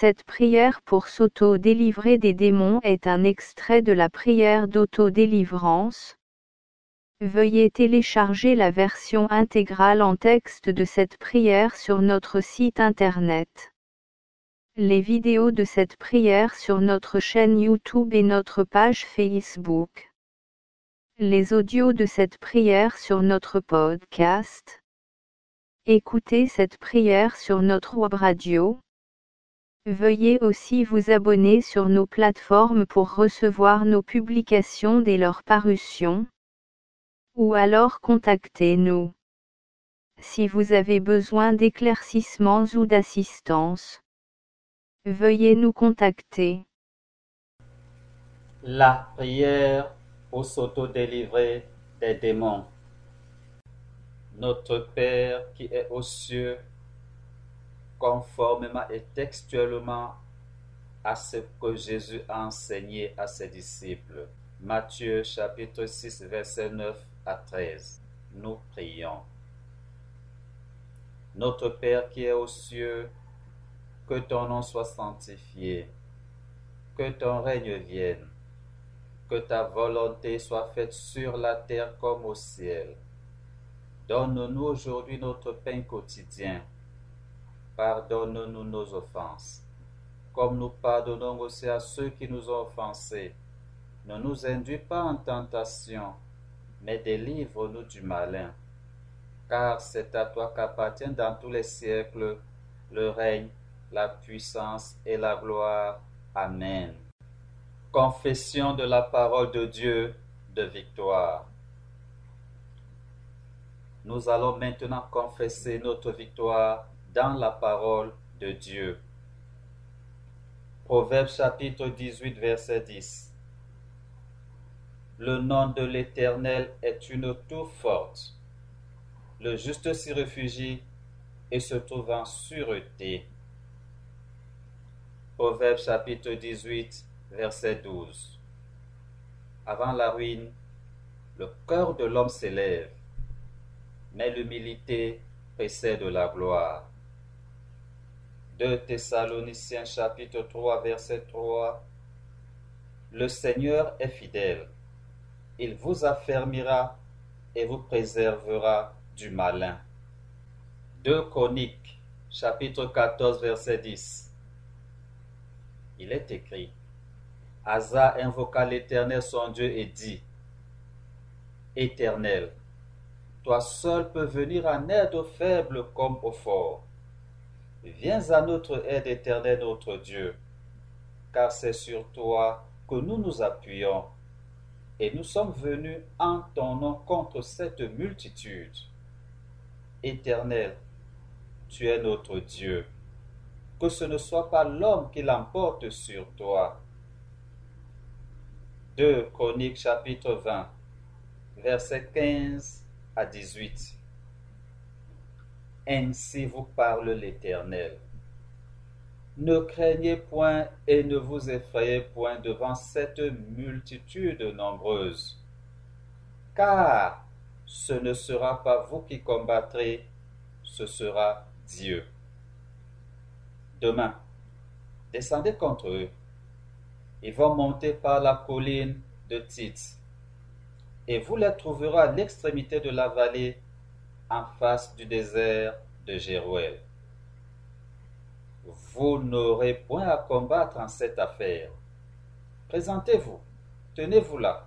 Cette prière pour s'auto-délivrer des démons est un extrait de la prière d'auto-délivrance. Veuillez télécharger la version intégrale en texte de cette prière sur notre site internet. Les vidéos de cette prière sur notre chaîne YouTube et notre page Facebook. Les audios de cette prière sur notre podcast. Écoutez cette prière sur notre web radio. Veuillez aussi vous abonner sur nos plateformes pour recevoir nos publications dès leur parution. Ou alors contactez-nous. Si vous avez besoin d'éclaircissements ou d'assistance, veuillez nous contacter. La prière pour s'auto-délivrer des démons. Notre Père qui est aux cieux, conformément et textuellement à ce que Jésus a enseigné à ses disciples. Matthieu chapitre 6 verset 9 à 13. Nous prions. Notre Père qui est aux cieux, que ton nom soit sanctifié, que ton règne vienne, que ta volonté soit faite sur la terre comme au ciel. Donne-nous aujourd'hui notre pain quotidien. Pardonne-nous nos offenses, comme nous pardonnons aussi à ceux qui nous ont offensés. Ne nous induis pas en tentation, mais délivre-nous du malin. Car c'est à toi qu'appartient dans tous les siècles le règne, la puissance et la gloire. Amen. Confession de la parole de Dieu de victoire. Nous allons maintenant confesser notre victoire dans la parole de Dieu. Proverbe chapitre 18 verset 10. Le nom de l'Éternel est une tour forte. Le juste s'y réfugie et se trouve en sûreté. Proverbe chapitre 18 verset 12. Avant la ruine, le cœur de l'homme s'élève, mais l'humilité précède la gloire. 2 Thessaloniciens chapitre 3 verset 3 Le Seigneur est fidèle. Il vous affermira et vous préservera du malin. 2 Chroniques chapitre 14 verset 10 Il est écrit Asa invoqua l'Éternel son Dieu et dit Éternel, toi seul peux venir en aide aux faibles comme aux forts. Viens à notre aide éternelle, notre Dieu, car c'est sur toi que nous nous appuyons, et nous sommes venus en ton nom contre cette multitude. Éternel, tu es notre Dieu, que ce ne soit pas l'homme qui l'emporte sur toi. 2 Chroniques chapitre 20, versets 15 à 18. Ainsi vous parle l'Éternel. Ne craignez point et ne vous effrayez point devant cette multitude nombreuse, car ce ne sera pas vous qui combattrez, ce sera Dieu. Demain, descendez contre eux. Ils vont monter par la colline de Tite, et vous les trouverez à l'extrémité de la vallée en face du désert de Jéruel. Vous n'aurez point à combattre en cette affaire. Présentez-vous, tenez-vous là,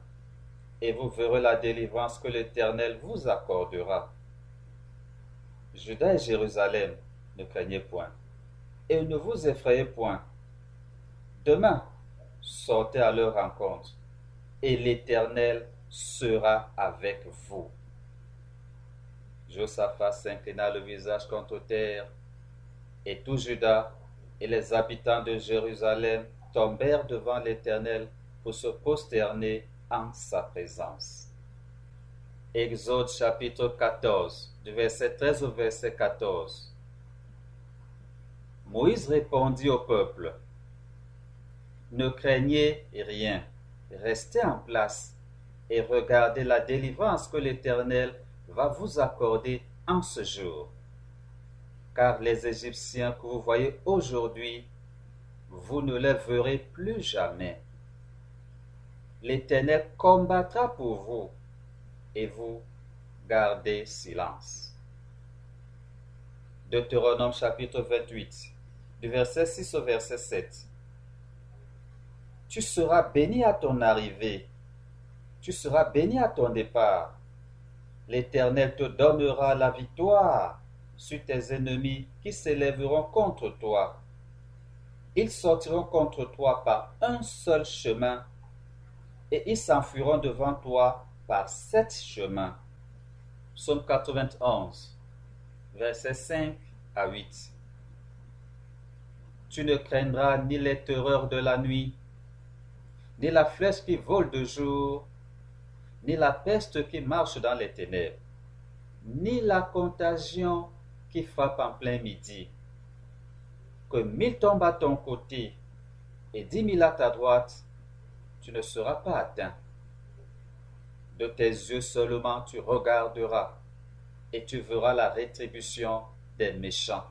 et vous verrez la délivrance que l'Éternel vous accordera. Judas et Jérusalem, ne craignez point, et ne vous effrayez point. Demain, sortez à leur rencontre, et l'Éternel sera avec vous. Josaphat s'inclina le visage contre terre, et tout Judas et les habitants de Jérusalem tombèrent devant l'Éternel pour se prosterner en sa présence. Exode chapitre 14, du verset 13 au verset 14. Moïse répondit au peuple, Ne craignez rien, restez en place et regardez la délivrance que l'Éternel va vous accorder en ce jour. Car les Égyptiens que vous voyez aujourd'hui, vous ne les verrez plus jamais. L'Éternel combattra pour vous, et vous gardez silence. Deutéronome chapitre 28, du verset 6 au verset 7. Tu seras béni à ton arrivée, tu seras béni à ton départ. L'Éternel te donnera la victoire sur tes ennemis qui s'élèveront contre toi. Ils sortiront contre toi par un seul chemin et ils s'enfuiront devant toi par sept chemins. Psaume 91, versets 5 à 8. Tu ne craindras ni les terreurs de la nuit, ni la flèche qui vole de jour, ni la peste qui marche dans les ténèbres, ni la contagion qui frappe en plein midi. Que mille tombent à ton côté et dix mille à ta droite, tu ne seras pas atteint. De tes yeux seulement tu regarderas et tu verras la rétribution des méchants.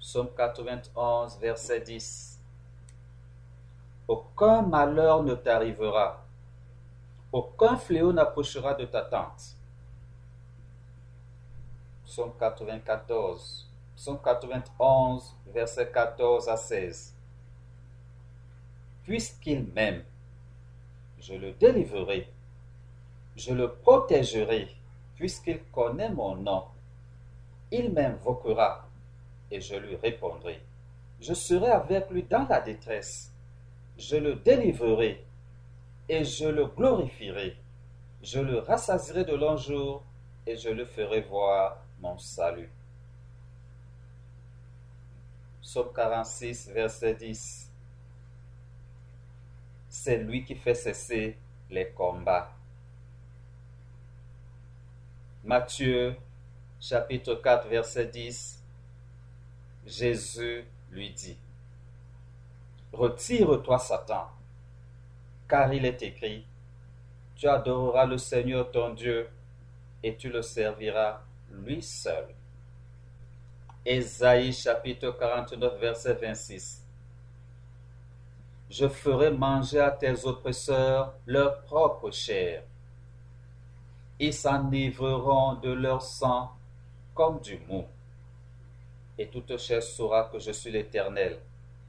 Psaume 91, verset 10. Aucun malheur ne t'arrivera, aucun fléau n'approchera de ta tente? Psaume 94, Psaume 91, verset 14 à 16. Puisqu'il m'aime, je le délivrerai, je le protégerai, puisqu'il connaît mon nom. Il m'invoquera et je lui répondrai. Je serai avec lui dans la détresse. Je le délivrerai et je le glorifierai. Je le rassasierai de longs jours et je le ferai voir mon salut. Psaume 46, verset 10. C'est lui qui fait cesser les combats. Matthieu chapitre 4 verset 10. Jésus lui dit, Retire-toi Satan, car il est écrit, Tu adoreras le Seigneur ton Dieu et tu le serviras lui seul. Ésaïe chapitre 49 verset 26. Je ferai manger à tes oppresseurs leur propre chair. Ils s'enivreront de leur sang comme du mou. Et toute chair saura que je suis l'Éternel,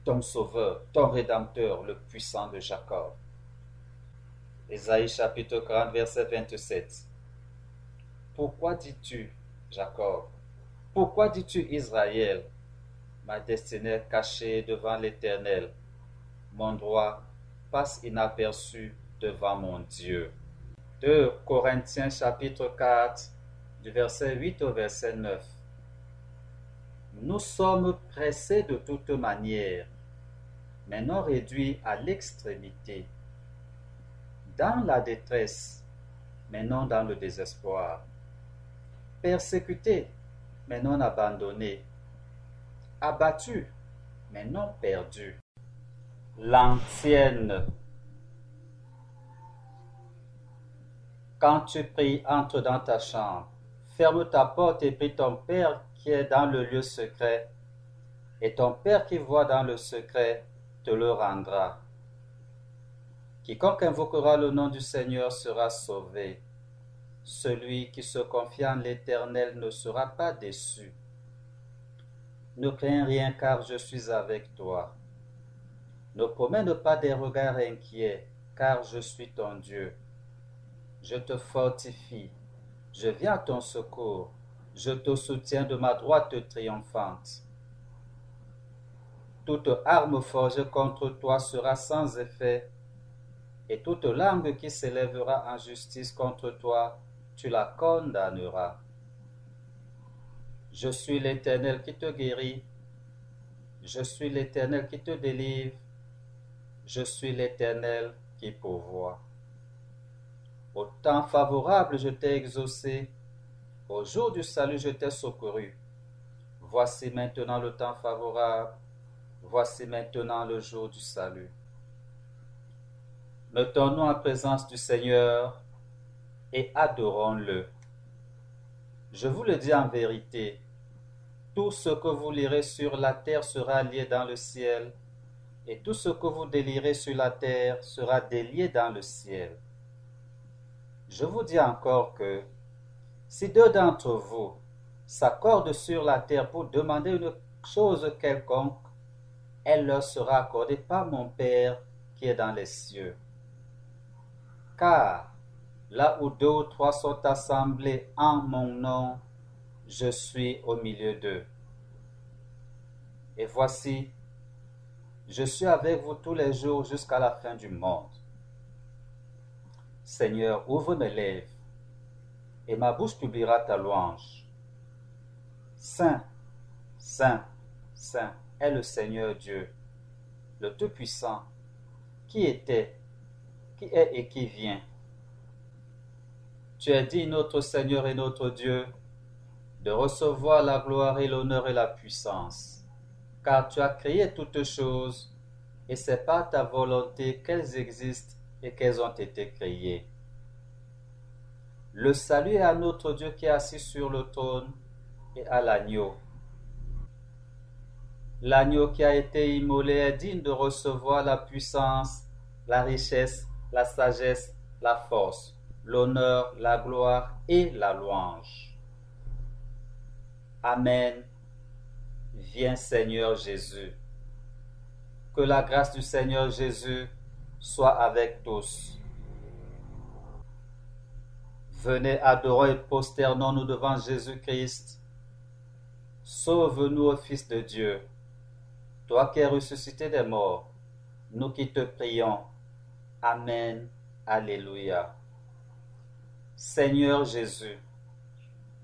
ton Sauveur, ton Rédempteur, le puissant de Jacob. Ésaïe chapitre 40 verset 27. Pourquoi dis-tu, Jacob Pourquoi dis-tu, Israël Ma destinée est cachée devant l'Éternel? Mon droit passe inaperçu devant mon Dieu. 2 Corinthiens chapitre 4 du verset 8 au verset 9. Nous sommes pressés de toute manière, mais non réduits à l'extrémité, dans la détresse, mais non dans le désespoir, persécutés, mais non abandonnés, abattus, mais non perdus. L'ancienne. Quand tu pries, entre dans ta chambre, ferme ta porte et prie ton Père qui est dans le lieu secret, et ton Père qui voit dans le secret te le rendra. Quiconque invoquera le nom du Seigneur sera sauvé. Celui qui se confie en l'Éternel ne sera pas déçu. Ne crains rien car je suis avec toi. Ne promène pas des regards inquiets car je suis ton Dieu. Je te fortifie, je viens à ton secours, je te soutiens de ma droite triomphante. Toute arme forgée contre toi sera sans effet, et toute langue qui s'élèvera en justice contre toi, tu la condamneras. Je suis l'Éternel qui te guérit, je suis l'Éternel qui te délivre, je suis l'Éternel qui pourvoit. Au temps favorable, je t'ai exaucé. Au jour du salut, je t'ai secouru. Voici maintenant le temps favorable. Voici maintenant le jour du salut. Mettons-nous en présence du Seigneur et adorons-le. Je vous le dis en vérité, tout ce que vous lirez sur la terre sera lié dans le ciel, et tout ce que vous délirez sur la terre sera délié dans le ciel. Je vous dis encore que si deux d'entre vous s'accordent sur la terre pour demander une chose quelconque, elle leur sera accordée par mon Père qui est dans les cieux. Car là où deux ou trois sont assemblés en mon nom, je suis au milieu d'eux. Et voici, je suis avec vous tous les jours jusqu'à la fin du monde. Seigneur, ouvre mes lèvres, et ma bouche publiera ta louange. Saint, Saint, Saint est le Seigneur Dieu, le Tout-Puissant, qui était, qui est et qui vient. Tu es dit, notre Seigneur et notre Dieu, de recevoir la gloire et l'honneur et la puissance, car tu as créé toutes choses, et c'est par ta volonté qu'elles existent et qu'elles ont été créées. Le salut est à notre Dieu qui est assis sur le trône et à l'agneau. L'agneau qui a été immolé est digne de recevoir la puissance, la richesse, la sagesse, la force, l'honneur, la gloire et la louange. Amen. Viens Seigneur Jésus. Que la grâce du Seigneur Jésus soit avec tous. Venez adorer et prosternons-nous devant Jésus-Christ. Sauve-nous au Fils de Dieu. Toi qui es ressuscité des morts, nous qui te prions. Amen. Alléluia. Seigneur Jésus,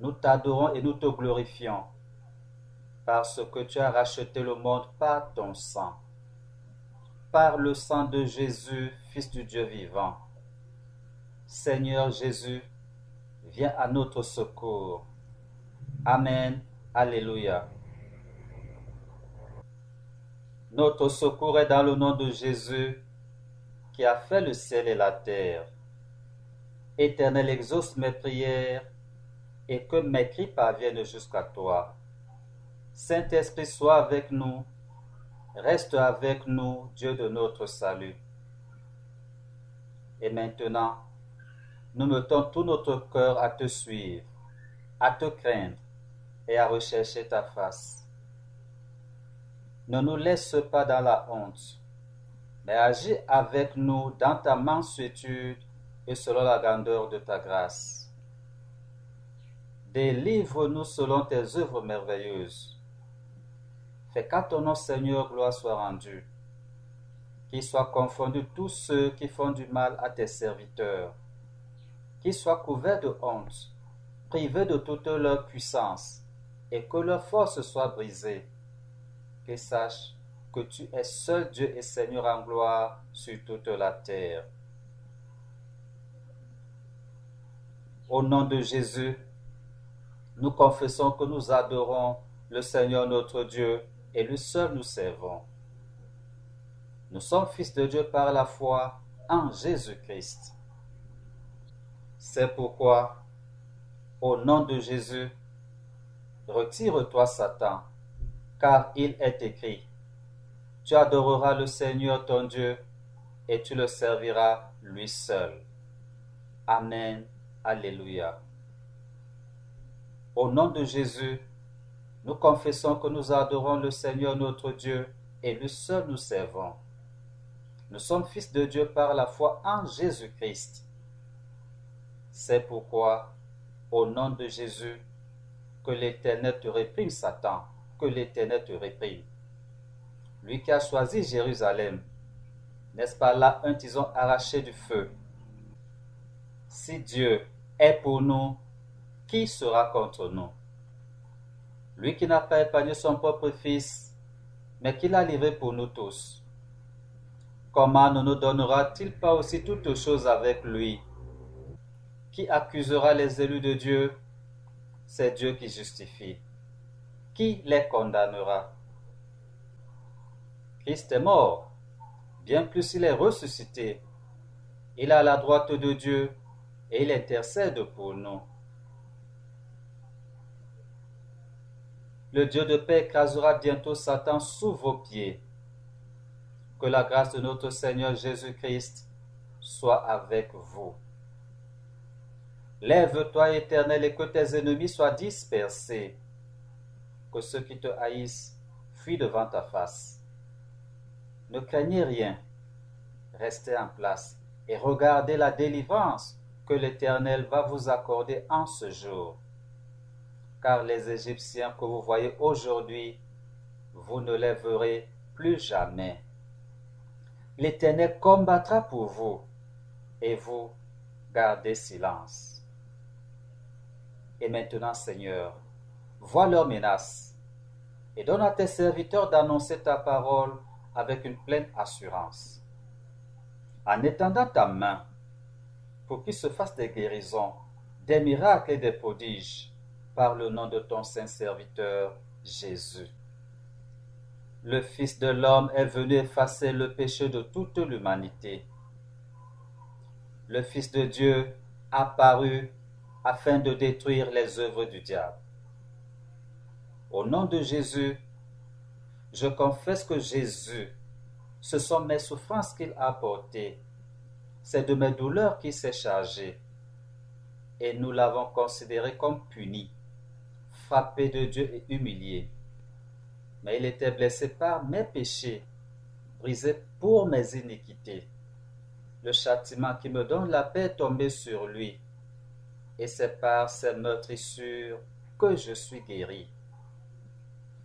nous t'adorons et nous te glorifions, parce que tu as racheté le monde par ton sang, par le sang de Jésus, Fils du Dieu vivant. Seigneur Jésus, viens à notre secours. Amen. Alléluia. Notre secours est dans le nom de Jésus qui a fait le ciel et la terre. Éternel, exauce mes prières et que mes cris parviennent jusqu'à toi. Saint-Esprit, sois avec nous, reste avec nous, Dieu de notre salut. Et maintenant, nous mettons tout notre cœur à te suivre, à te craindre et à rechercher ta face. Ne nous laisse pas dans la honte, mais agis avec nous dans ta mansuétude et selon la grandeur de ta grâce. Délivre-nous selon tes œuvres merveilleuses. Fais qu'à ton nom, Seigneur, gloire soit rendue. Qu'ils soient confondus tous ceux qui font du mal à tes serviteurs. Qu'ils soient couverts de honte, privés de toute leur puissance, et que leur force soit brisée. Qu'ils sachent que tu es seul Dieu et Seigneur en gloire sur toute la terre. Au nom de Jésus, nous confessons que nous adorons le Seigneur notre Dieu et lui seul nous servons. Nous sommes fils de Dieu par la foi en Jésus-Christ. C'est pourquoi, au nom de Jésus, retire-toi Satan, car il est écrit, tu adoreras le Seigneur ton Dieu et tu le serviras lui seul. Amen. Alléluia. Au nom de Jésus, nous confessons que nous adorons le Seigneur notre Dieu et lui seul nous servons. Nous sommes fils de Dieu par la foi en Jésus-Christ. C'est pourquoi, au nom de Jésus, que l'Éternel te réprime, Satan, que l'Éternel te réprime. Lui qui a choisi Jérusalem, n'est-ce pas là un tison arraché du feu? Si Dieu est pour nous, qui sera contre nous? Lui qui n'a pas épargné son propre Fils, mais qui l'a livré pour nous tous. Comment ne nous donnera-t-il pas aussi toutes choses avec lui? Qui accusera les élus de Dieu? C'est Dieu qui justifie. Qui les condamnera? Christ est mort, bien plus il est ressuscité. Il est à la droite de Dieu et il intercède pour nous. Le Dieu de paix écrasera bientôt Satan sous vos pieds. Que la grâce de notre Seigneur Jésus-Christ soit avec vous. Lève-toi, Éternel, et que tes ennemis soient dispersés. Que ceux qui te haïssent fuient devant ta face. Ne craignez rien. Restez en place et regardez la délivrance que l'Éternel va vous accorder en ce jour. Car les Égyptiens que vous voyez aujourd'hui, vous ne les verrez plus jamais. L'Éternel combattra pour vous et vous gardez silence. Et maintenant, Seigneur, vois leurs menaces et donne à tes serviteurs d'annoncer ta parole avec une pleine assurance. En étendant ta main pour qu'il se fasse des guérisons, des miracles et des prodiges par le nom de ton saint serviteur Jésus. Le Fils de l'homme est venu effacer le péché de toute l'humanité. Le Fils de Dieu apparu afin de détruire les œuvres du diable. Au nom de Jésus, je confesse que Jésus, ce sont mes souffrances qu'il a portées, c'est de mes douleurs qu'il s'est chargé, et nous l'avons considéré comme puni, frappé de Dieu et humilié. Mais il était blessé par mes péchés, brisé pour mes iniquités. Le châtiment qui me donne la paix est tombé sur lui, et c'est par ses meurtrissures que je suis guéri.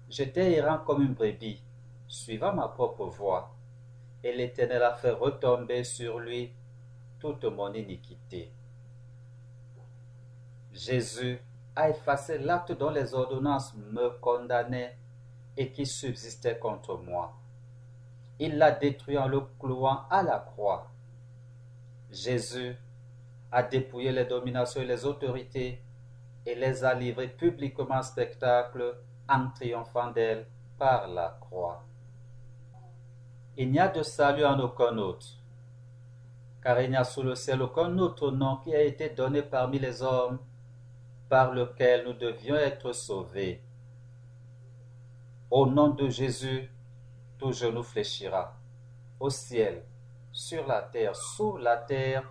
J'étais errant comme une brebis, suivant ma propre voie, et l'Éternel a fait retomber sur lui toute mon iniquité. Jésus a effacé l'acte dont les ordonnances me condamnaient et qui subsistait contre moi. Il l'a détruit en le clouant à la croix. Jésus a dépouillé les dominations et les autorités et les a livrées publiquement en spectacle en triomphant d'elle par la croix. Il n'y a de salut en aucun autre, car il n'y a sous le ciel aucun autre nom qui a été donné parmi les hommes par lequel nous devions être sauvés. Au nom de Jésus, tout genou fléchira, au ciel, sur la terre, sous la terre,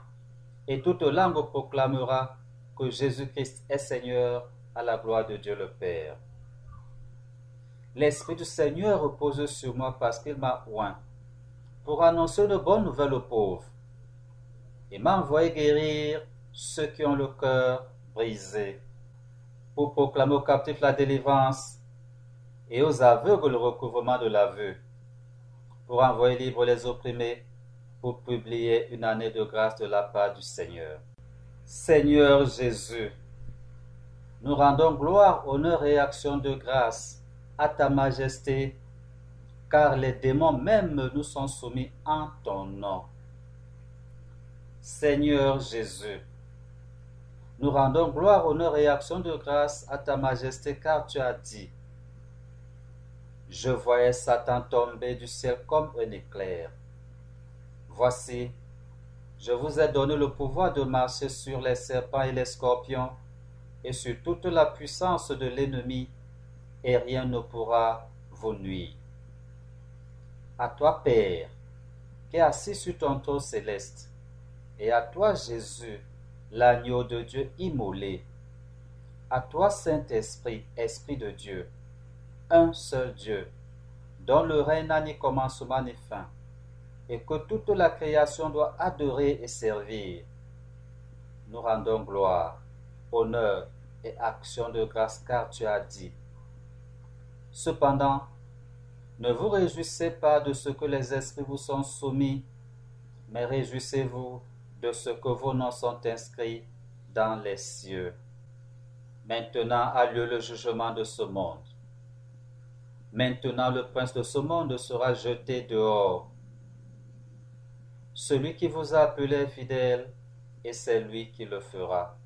et toute langue proclamera que Jésus-Christ est Seigneur à la gloire de Dieu le Père. L'Esprit du Seigneur repose sur moi parce qu'il m'a oint pour annoncer une bonne nouvelle aux pauvres. Il m'a envoyé guérir ceux qui ont le cœur brisé, pour proclamer aux captifs la délivrance et aux aveugles le recouvrement de la vue, pour envoyer libre les opprimés, pour publier une année de grâce de la part du Seigneur. Seigneur Jésus, nous rendons gloire, honneur et action de grâce à ta majesté, car les démons même nous sont soumis en ton nom. Seigneur Jésus, nous rendons gloire, honneur et action de grâce à ta majesté, car tu as dit, je voyais Satan tomber du ciel comme un éclair. Voici, je vous ai donné le pouvoir de marcher sur les serpents et les scorpions et sur toute la puissance de l'ennemi, et rien ne pourra vous nuire. À toi, Père, qui es assis sur ton trône céleste, et à toi, Jésus, l'agneau de Dieu immolé, à toi, Saint-Esprit, Esprit de Dieu, un seul Dieu, dont le règne n'a ni commencement ni fin, et que toute la création doit adorer et servir. Nous rendons gloire, honneur et action de grâce car tu as dit, Cependant, ne vous réjouissez pas de ce que les esprits vous sont soumis, mais réjouissez-vous de ce que vos noms sont inscrits dans les cieux. Maintenant a lieu le jugement de ce monde. Maintenant le prince de ce monde sera jeté dehors. Celui qui vous a appelé est fidèle, et c'est lui qui le fera.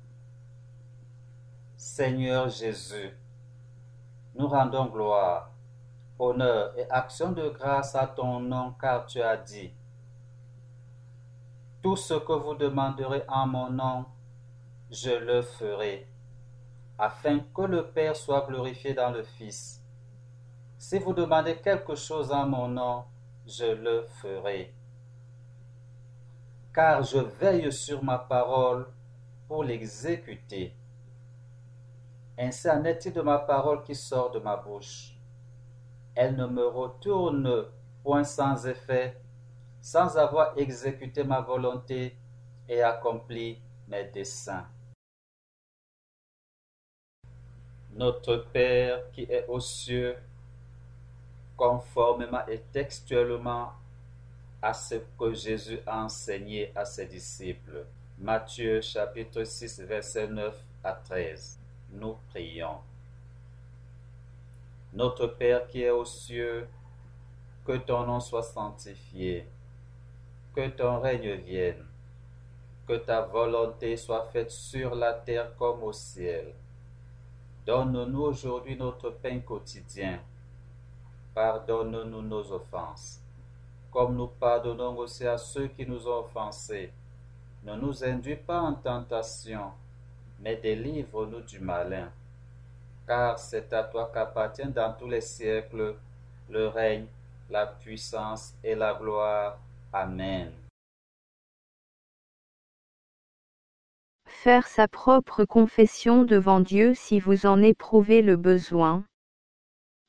Seigneur Jésus, nous rendons gloire, honneur et action de grâce à ton nom, car tu as dit, Tout ce que vous demanderez en mon nom, je le ferai, afin que le Père soit glorifié dans le Fils. Si vous demandez quelque chose en mon nom, je le ferai. Car je veille sur ma parole pour l'exécuter. Ainsi en est-il de ma parole qui sort de ma bouche. Elle ne me retourne point sans effet, sans avoir exécuté ma volonté et accompli mes desseins. Notre Père qui est aux cieux, conformément et textuellement à ce que Jésus a enseigné à ses disciples. Matthieu chapitre 6 verset 9 à 13. Nous prions. Notre Père qui est aux cieux, que ton nom soit sanctifié, que ton règne vienne, que ta volonté soit faite sur la terre comme au ciel. Donne-nous aujourd'hui notre pain quotidien. Pardonne-nous nos offenses, comme nous pardonnons aussi à ceux qui nous ont offensés. Ne nous induis pas en tentation, mais délivre-nous du malin. Car c'est à toi qu'appartiennent dans tous les siècles le règne, la puissance et la gloire. Amen. Faire sa propre confession devant Dieu si vous en éprouvez le besoin.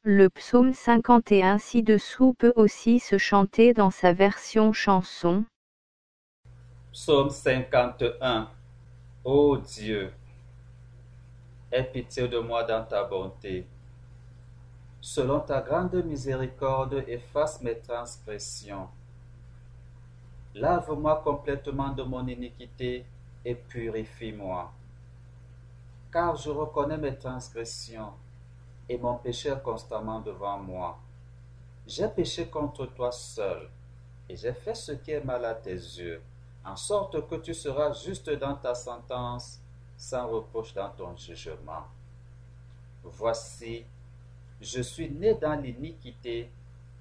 Le psaume 51 ci-dessous peut aussi se chanter dans sa version chanson. Psaume 51 Ô Dieu, aie pitié de moi dans ta bonté. Selon ta grande miséricorde, efface mes transgressions. Lave-moi complètement de mon iniquité et purifie-moi. Car je reconnais mes transgressions et mon péché constamment devant moi. J'ai péché contre toi seul et j'ai fait ce qui est mal à tes yeux, en sorte que tu seras juste dans ta sentence, sans reproche dans ton jugement. Voici, je suis né dans l'iniquité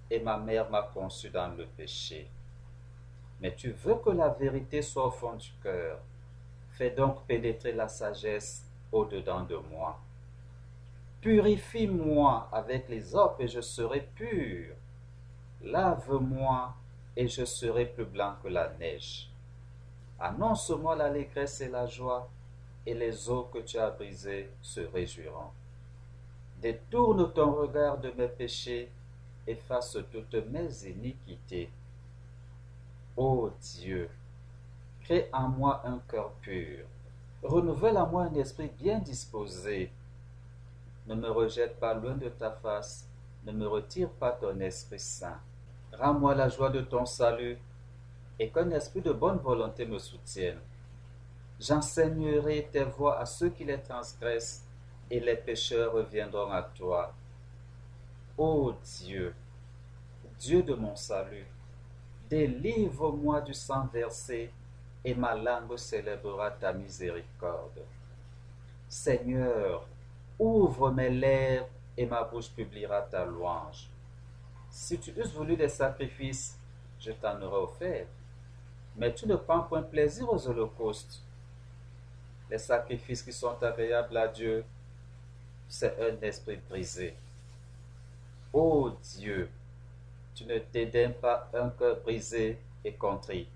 et ma mère m'a conçu dans le péché. Mais tu veux que la vérité soit au fond du cœur. Fais donc pénétrer la sagesse au-dedans de moi. Purifie-moi avec les eaux et je serai pur. Lave-moi et je serai plus blanc que la neige. Annonce-moi l'allégresse et la joie, et les eaux que tu as brisées se réjouiront. Détourne ton regard de mes péchés, efface toutes mes iniquités. Ô Dieu, crée en moi un cœur pur, renouvelle en moi un esprit bien disposé. Ne me rejette pas loin de ta face, ne me retire pas ton Esprit Saint. Rends-moi la joie de ton salut, et qu'un esprit de bonne volonté me soutienne. J'enseignerai tes voies à ceux qui les transgressent, et les pécheurs reviendront à toi. Ô Dieu, Dieu de mon salut, délivre-moi du sang versé, et ma langue célébrera ta miséricorde. Seigneur, ouvre mes lèvres, et ma bouche publiera ta louange. Si tu eusses voulu des sacrifices, je t'en aurais offert. Mais tu ne prends point plaisir aux holocaustes. Les sacrifices qui sont agréables à Dieu, c'est un esprit brisé. Ô Dieu, tu ne t'édeins pas un cœur brisé et contrit.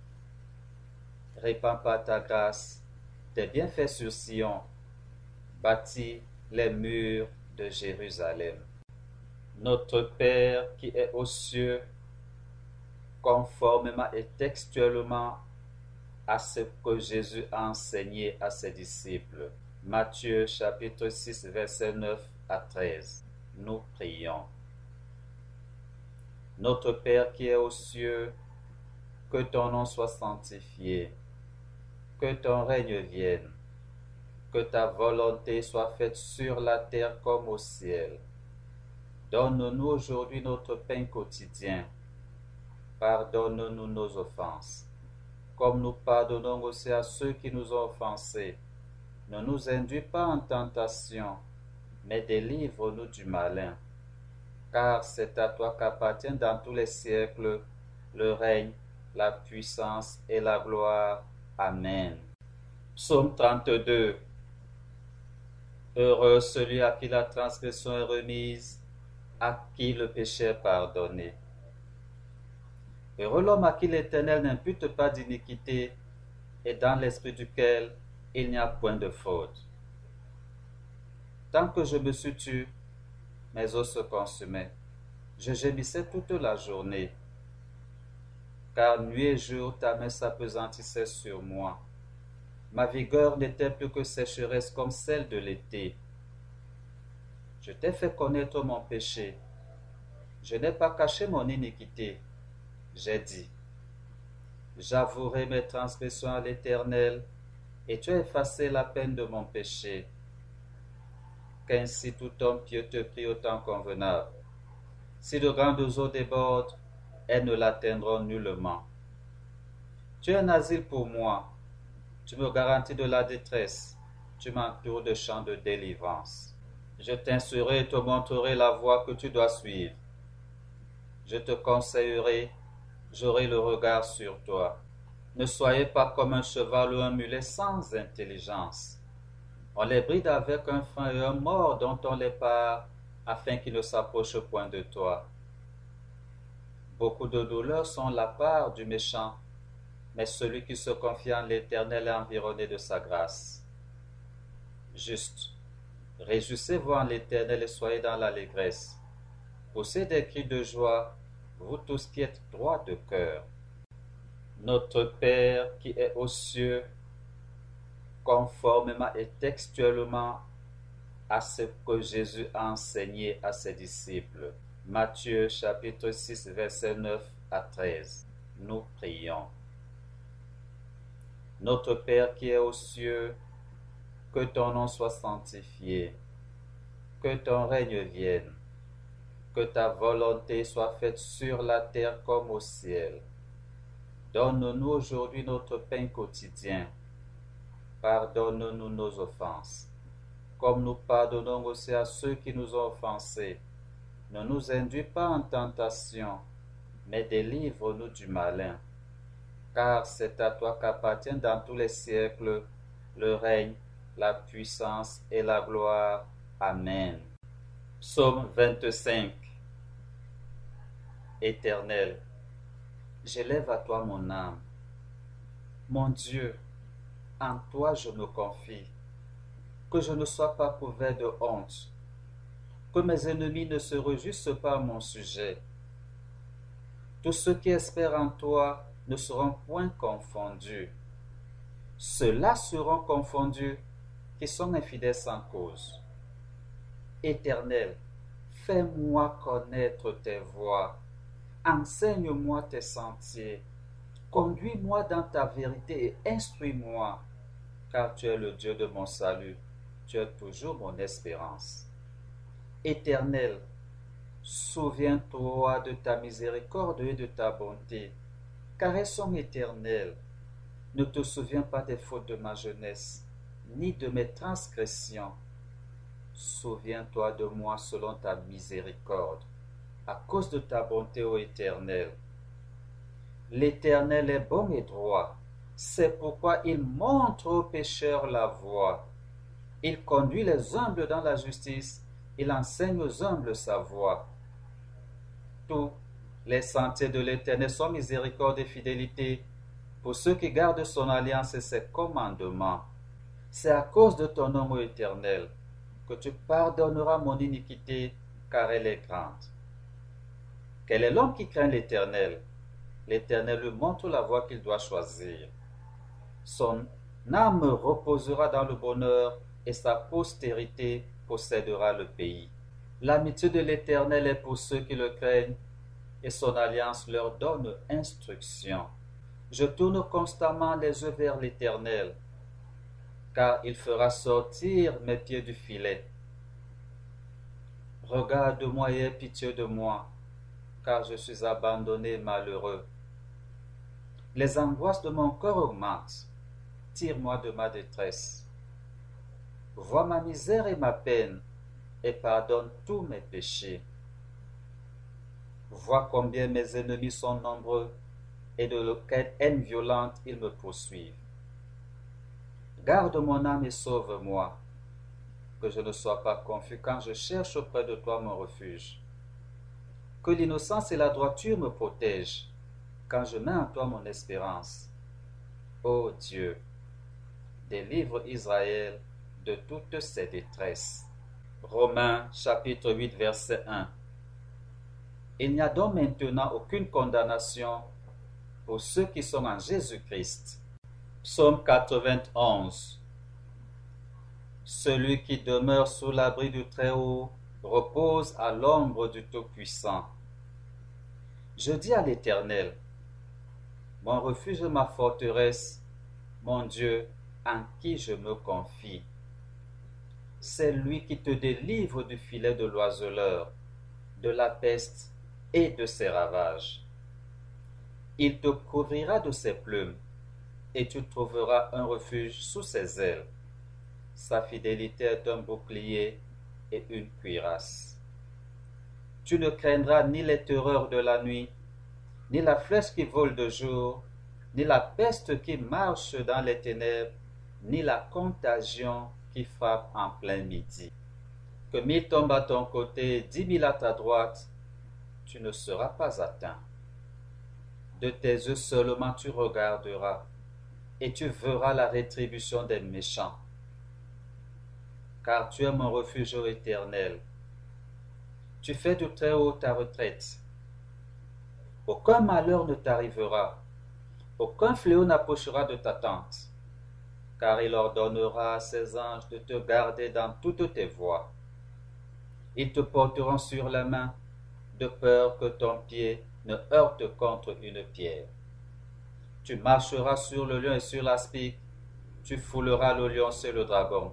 Répands pas ta grâce, tes bienfaits sur Sion, bâtis les murs de Jérusalem. Notre Père qui est aux cieux, conformément et textuellement à ce que Jésus a enseigné à ses disciples. Matthieu chapitre 6 verset 9 à 13. Nous prions. Notre Père qui est aux cieux, que ton nom soit sanctifié, que ton règne vienne, que ta volonté soit faite sur la terre comme au ciel. Donne-nous aujourd'hui notre pain quotidien. Pardonne-nous nos offenses, comme nous pardonnons aussi à ceux qui nous ont offensés. Ne nous induis pas en tentation, mais délivre-nous du malin. Car c'est à toi qu'appartiennent dans tous les siècles le règne, la puissance et la gloire. Amen. Psaume 32 Heureux celui à qui la transgression est remise à qui le péché est pardonné. Heureux l'homme à qui l'Éternel n'impute pas d'iniquité et dans l'esprit duquel il n'y a point de faute. Tant que je me suis tué, mes os se consumaient. Je gémissais toute la journée, car nuit et jour ta main s'apesantissait sur moi. Ma vigueur n'était plus que sécheresse comme celle de l'été. Je t'ai fait connaître mon péché. Je n'ai pas caché mon iniquité. J'ai dit, j'avouerai mes transgressions à l'Éternel, et tu as effacé la peine de mon péché. Qu'ainsi tout homme pieux te prie autant convenable. Si de grandes eaux débordent, elles ne l'atteindront nullement. Tu es un asile pour moi, tu me garantis de la détresse. Tu m'entoures de champs de délivrance. Je t'instruirai et te montrerai la voie que tu dois suivre. Je te conseillerai, j'aurai le regard sur toi. Ne soyez pas comme un cheval ou un mulet sans intelligence. On les bride avec un frein et un mort dont on les part, afin qu'ils ne s'approchent point de toi. Beaucoup de douleurs sont la part du méchant, mais celui qui se confie en l'Éternel est environné de sa grâce. Juste, réjouissez-vous en l'Éternel et soyez dans l'allégresse. Poussez des cris de joie, vous tous qui êtes droits de cœur. Notre Père qui est aux cieux, conformément et textuellement à ce que Jésus a enseigné à ses disciples. Matthieu chapitre 6 verset 9 à 13. Nous prions. Notre Père qui est aux cieux, que ton nom soit sanctifié, que ton règne vienne, que ta volonté soit faite sur la terre comme au ciel. Donne-nous aujourd'hui notre pain quotidien. Pardonne-nous nos offenses, comme nous pardonnons aussi à ceux qui nous ont offensés. Ne nous induis pas en tentation, mais délivre-nous du malin car c'est à toi qu'appartiennent dans tous les siècles le règne, la puissance et la gloire. Amen. Psaume 25 Éternel, j'élève à toi mon âme. Mon Dieu, en toi je me confie. Que je ne sois pas couvert de honte. Que mes ennemis ne se réjouissent pas à mon sujet. Tous ceux qui espèrent en toi ne seront point confondus. Ceux-là seront confondus qui sont infidèles sans cause. Éternel, fais-moi connaître tes voies, enseigne-moi tes sentiers, conduis-moi dans ta vérité et instruis-moi, car tu es le Dieu de mon salut, tu es toujours mon espérance. Éternel, souviens-toi de ta miséricorde et de ta bonté car elles sont éternelles. Ne te souviens pas des fautes de ma jeunesse, ni de mes transgressions. Souviens-toi de moi selon ta miséricorde, à cause de ta bonté, ô Éternel. L'Éternel est bon et droit, c'est pourquoi il montre aux pécheurs la voie. Il conduit les humbles dans la justice, il enseigne aux humbles sa voie. Tout les sentiers de l'Éternel sont miséricorde et fidélité pour ceux qui gardent son alliance et ses commandements. C'est à cause de ton nom éternel que tu pardonneras mon iniquité, car elle est grande. Quel est l'homme qui craint l'Éternel? L'Éternel lui montre la voie qu'il doit choisir. Son âme reposera dans le bonheur et sa postérité possédera le pays. L'amitié de l'Éternel est pour ceux qui le craignent et son alliance leur donne instruction. Je tourne constamment les yeux vers l'Éternel, car il fera sortir mes pieds du filet. Regarde-moi et aie pitié de moi, car je suis abandonné malheureux. Les angoisses de mon corps augmentent. Tire-moi de ma détresse. Vois ma misère et ma peine, et pardonne tous mes péchés. Vois combien mes ennemis sont nombreux et de quelle haine violente ils me poursuivent. Garde mon âme et sauve-moi, que je ne sois pas confus quand je cherche auprès de toi mon refuge. Que l'innocence et la droiture me protègent quand je mets en toi mon espérance. Ô Dieu, délivre Israël de toutes ses détresses. Romains chapitre 8 verset 1. Il n'y a donc maintenant aucune condamnation pour ceux qui sont en Jésus-Christ. Psaume 91. Celui qui demeure sous l'abri du Très-Haut repose à l'ombre du Tout-Puissant. Je dis à l'Éternel, mon refuge ma forteresse, mon Dieu, en qui je me confie. C'est lui qui te délivre du filet de l'oiseleur, de la peste et de ses ravages. Il te couvrira de ses plumes, et tu trouveras un refuge sous ses ailes. Sa fidélité est un bouclier et une cuirasse. Tu ne craindras ni les terreurs de la nuit, ni la flèche qui vole de jour, ni la peste qui marche dans les ténèbres, ni la contagion qui frappe en plein midi. Que mille tombent à ton côté, dix mille à ta droite, tu ne seras pas atteint. De tes yeux seulement tu regarderas, et tu verras la rétribution des méchants. Car tu es mon refuge éternel. Tu fais du très haut ta retraite. Aucun malheur ne t'arrivera, aucun fléau n'approchera de ta tente, car il ordonnera à ses anges de te garder dans toutes tes voies. Ils te porteront sur la main, de peur que ton pied ne heurte contre une pierre. Tu marcheras sur le lion et sur l'aspic, tu fouleras le lion et le dragon.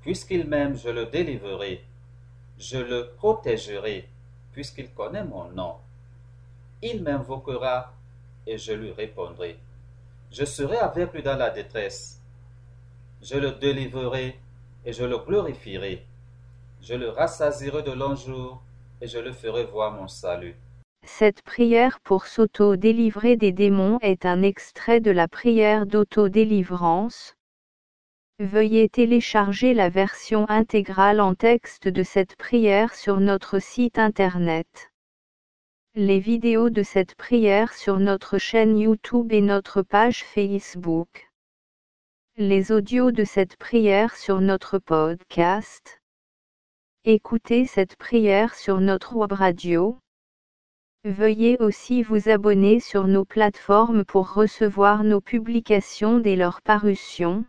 Puisqu'il m'aime, je le délivrerai, je le protégerai, puisqu'il connaît mon nom. Il m'invoquera, et je lui répondrai. Je serai avec lui dans la détresse. Je le délivrerai, et je le glorifierai. Je le rassasirai de longs jours, et je le ferai voir mon salut. Cette prière pour s'auto-délivrer des démons est un extrait de la prière d'auto-délivrance. Veuillez télécharger la version intégrale en texte de cette prière sur notre site internet. Les vidéos de cette prière sur notre chaîne YouTube et notre page Facebook. Les audios de cette prière sur notre podcast. Écoutez cette prière sur notre web radio. Veuillez aussi vous abonner sur nos plateformes pour recevoir nos publications dès leur parution.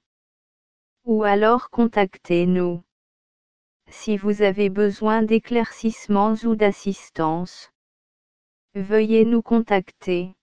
Ou alors contactez-nous. Si vous avez besoin d'éclaircissements ou d'assistance, veuillez nous contacter.